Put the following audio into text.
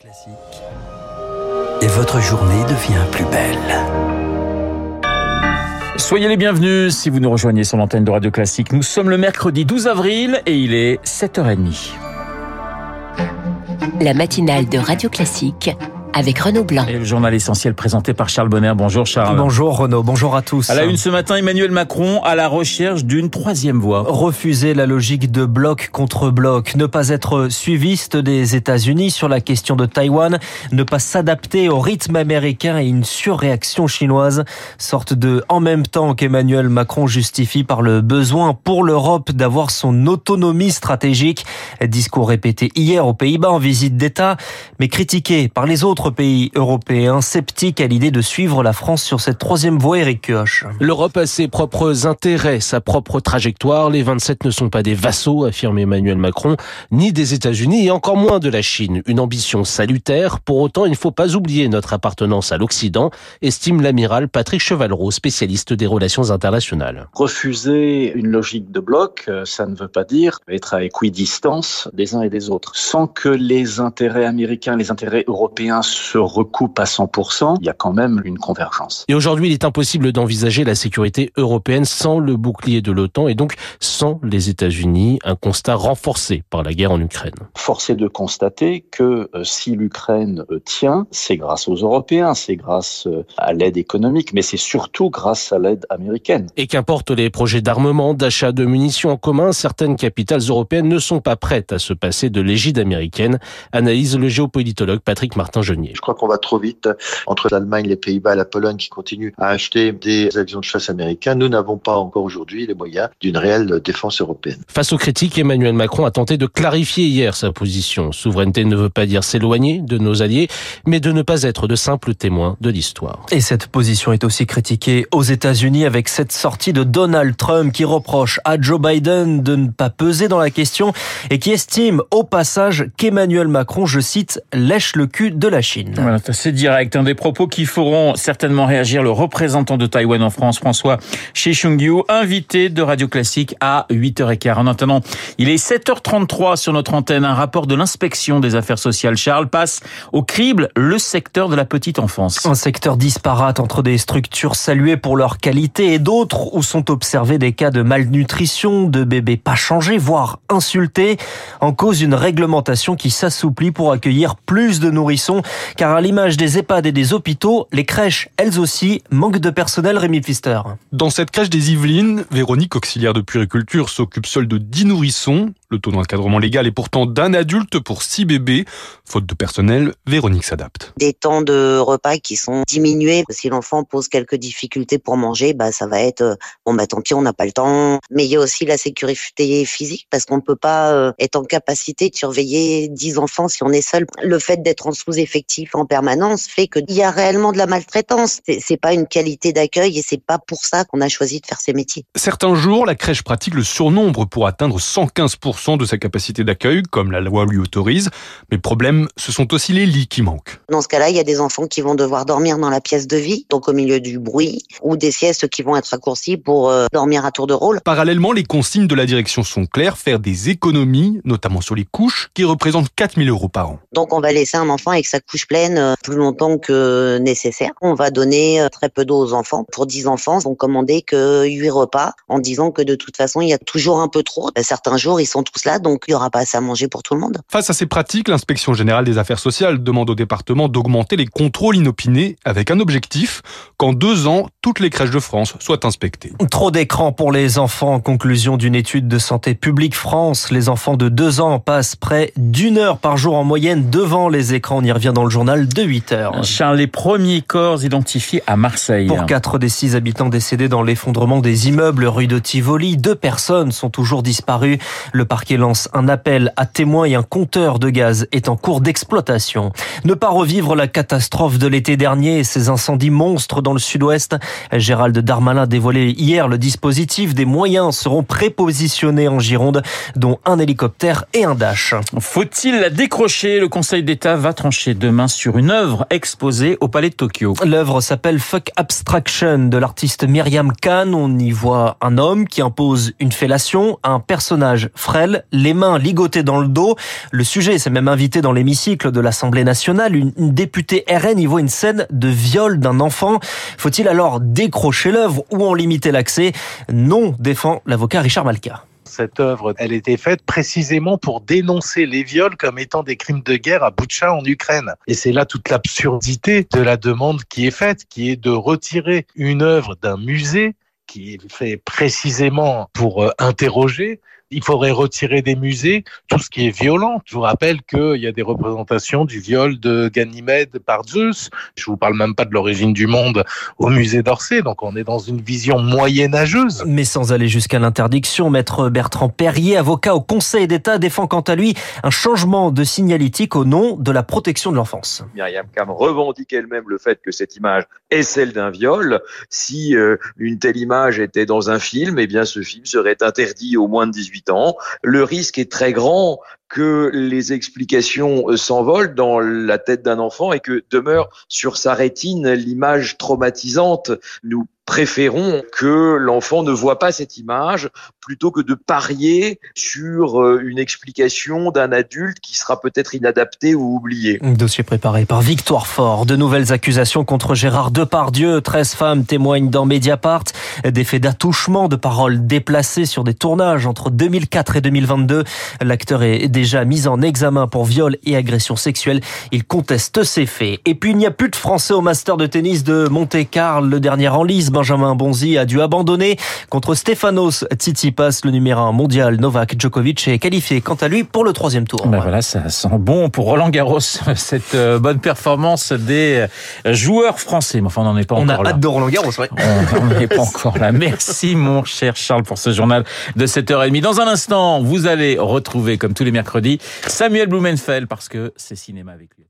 Classique. Et votre journée devient plus belle. Soyez les bienvenus si vous nous rejoignez sur l'antenne de Radio Classique. Nous sommes le mercredi 12 avril et il est 7h30. La matinale de Radio Classique avec Renaud Blanc. Et le journal essentiel présenté par Charles Bonner. Bonjour Charles. Bonjour Renaud, bonjour à tous. À la une ce matin, Emmanuel Macron à la recherche d'une troisième voie. Refuser la logique de bloc contre bloc, ne pas être suiviste des États-Unis sur la question de Taïwan, ne pas s'adapter au rythme américain et une surréaction chinoise, sorte de en même temps qu'Emmanuel Macron justifie par le besoin pour l'Europe d'avoir son autonomie stratégique. Discours répété hier aux Pays-Bas en visite d'État, mais critiqué par les autres pays européens sceptiques à l'idée de suivre la France sur cette troisième voie, Eric Kioch. L'Europe a ses propres intérêts, sa propre trajectoire. Les 27 ne sont pas des vassaux, affirme Emmanuel Macron, ni des États-Unis et encore moins de la Chine. Une ambition salutaire. Pour autant, il ne faut pas oublier notre appartenance à l'Occident, estime l'amiral Patrick Chevalreau, spécialiste des relations internationales. Refuser une logique de bloc, euh, ça ne veut pas dire être à équidistance des uns et des autres. Sans que les intérêts américains, les intérêts européens se recoupent à 100%, il y a quand même une convergence. Et aujourd'hui, il est impossible d'envisager la sécurité européenne sans le bouclier de l'OTAN et donc sans les États-Unis, un constat renforcé par la guerre en Ukraine. Force est de constater que euh, si l'Ukraine euh, tient, c'est grâce aux Européens, c'est grâce euh, à l'aide économique, mais c'est surtout grâce à l'aide américaine. Et qu'importe les projets d'armement, d'achat de munitions en commun, certaines capitales européennes ne sont pas prêtes à se passer de l'égide américaine, analyse le géopolitologue Patrick Martin-Genier. Je crois qu'on va trop vite entre l'Allemagne, les Pays-Bas et la Pologne qui continuent à acheter des avions de chasse américains. Nous n'avons pas encore aujourd'hui les moyens d'une réelle défense européenne. Face aux critiques, Emmanuel Macron a tenté de clarifier hier sa position. Souveraineté ne veut pas dire s'éloigner de nos alliés, mais de ne pas être de simples témoins de l'histoire. Et cette position est aussi critiquée aux États-Unis avec cette sortie de Donald Trump qui reproche à Joe Biden de ne pas peser dans la question et qui estime au passage qu'Emmanuel Macron, je cite, lèche le cul de la Chine. Voilà, c'est direct. Un des propos qui feront certainement réagir le représentant de Taïwan en France, François Shishungyu, invité de Radio Classique à 8h15. En attendant, il est 7h33 sur notre antenne. Un rapport de l'inspection des affaires sociales, Charles, passe au crible le secteur de la petite enfance. Un secteur disparate entre des structures saluées pour leur qualité et d'autres où sont observés des cas de malnutrition, de bébés pas changés, voire insultés, en cause d'une réglementation qui s'assouplit pour accueillir plus de nourrissons car à l'image des EHPAD et des hôpitaux, les crèches, elles aussi, manquent de personnel, Rémi Pfister. Dans cette crèche des Yvelines, Véronique, auxiliaire de puériculture, s'occupe seule de 10 nourrissons. Le taux d'encadrement légal est pourtant d'un adulte pour 6 bébés. Faute de personnel, Véronique s'adapte. Des temps de repas qui sont diminués. Si l'enfant pose quelques difficultés pour manger, bah ça va être bon bah tant pis, on n'a pas le temps. Mais il y a aussi la sécurité physique parce qu'on ne peut pas euh, être en capacité de surveiller 10 enfants si on est seul. Le fait d'être en sous-effectif en permanence fait qu'il y a réellement de la maltraitance. C'est pas une qualité d'accueil et c'est pas pour ça qu'on a choisi de faire ces métiers. Certains jours, la crèche pratique le surnombre pour atteindre 115% de sa capacité d'accueil, comme la loi lui autorise. Mais problème, ce sont aussi les lits qui manquent. Dans ce cas-là, il y a des enfants qui vont devoir dormir dans la pièce de vie, donc au milieu du bruit, ou des siestes qui vont être raccourcies pour euh, dormir à tour de rôle. Parallèlement, les consignes de la direction sont claires, faire des économies, notamment sur les couches, qui représentent 4000 euros par an. Donc on va laisser un enfant avec sa couche pleine euh, plus longtemps que nécessaire. On va donner euh, très peu d'eau aux enfants. Pour 10 enfants, on commandait que 8 repas en disant que de toute façon, il y a toujours un peu trop. Certains jours, ils sont tous là, donc il n'y aura pas assez à manger pour tout le monde. Face à ces pratiques, l'inspection générale des affaires sociales demande au département d'augmenter les contrôles inopinés avec un objectif qu'en deux ans, toutes les crèches de France soient inspectées. Trop d'écrans pour les enfants. En conclusion d'une étude de Santé publique France, les enfants de 2 ans passent près d'une heure par jour en moyenne devant les écrans. On y revient dans le journal de 8 heures. Charles, les premiers corps identifiés à Marseille. Pour 4 des 6 habitants décédés dans l'effondrement des immeubles rue de Tivoli, deux personnes sont toujours disparues. Le parquet lance un appel à témoins et un compteur de gaz est en cours d'exploitation. Ne pas revivre la catastrophe de l'été dernier et ces incendies monstres dans le sud-ouest. Gérald Darmanin a dévoilé hier le dispositif. Des moyens seront prépositionnés en Gironde, dont un hélicoptère et un dash. Faut-il la décrocher? Le Conseil d'État va trancher demain sur une œuvre exposée au Palais de Tokyo. L'œuvre s'appelle Fuck Abstraction de l'artiste Myriam Khan. On y voit un homme qui impose une fellation à un personnage frêle les mains ligotées dans le dos. Le sujet s'est même invité dans l'hémicycle de l'Assemblée nationale. Une, une députée RN y voit une scène de viol d'un enfant. Faut-il alors décrocher l'œuvre ou en limiter l'accès? Non, défend l'avocat Richard Malka cette œuvre, elle était faite précisément pour dénoncer les viols comme étant des crimes de guerre à Boutcha en Ukraine. Et c'est là toute l'absurdité de la demande qui est faite, qui est de retirer une œuvre d'un musée qui est fait précisément pour euh, interroger il faudrait retirer des musées tout ce qui est violent. Je vous rappelle qu'il y a des représentations du viol de Ganymède par Zeus. Je vous parle même pas de l'origine du monde au musée d'Orsay. Donc on est dans une vision moyenâgeuse. Mais sans aller jusqu'à l'interdiction, maître Bertrand Perrier, avocat au Conseil d'État, défend quant à lui un changement de signalétique au nom de la protection de l'enfance. Myriam Cam revendique elle-même le fait que cette image est celle d'un viol. Si euh, une telle image était dans un film, eh bien ce film serait interdit au moins de 18 le risque est très grand que les explications euh, s'envolent dans la tête d'un enfant et que demeure sur sa rétine l'image traumatisante. Nous préférons que l'enfant ne voit pas cette image plutôt que de parier sur euh, une explication d'un adulte qui sera peut-être inadapté ou oublié. Dossier préparé par Victoire Fort. De nouvelles accusations contre Gérard Depardieu. 13 femmes témoignent dans Mediapart des faits d'attouchement, de paroles déplacées sur des tournages entre 2004 et 2022. L'acteur est déjà mis en examen pour viol et agression sexuelle. Il conteste ces faits. Et puis il n'y a plus de Français au Master de tennis de Monte-Carlo. Le dernier en lice, Benjamin Bonzi, a dû abandonner contre Stefanos Tsitsipas, le numéro 1 mondial. Novak Djokovic est qualifié quant à lui pour le troisième tour. Ben voilà, ça sent bon pour Roland Garros, cette euh, bonne performance des euh, joueurs français. Mais enfin, on n'en est pas on encore a là. hâte de Roland Garros, ouais. On n'en est pas encore là. Merci mon cher Charles pour ce journal de 7h30. Dans un instant, vous allez retrouver, comme tous les mercredis, Samuel Blumenfeld parce que c'est cinéma avec lui.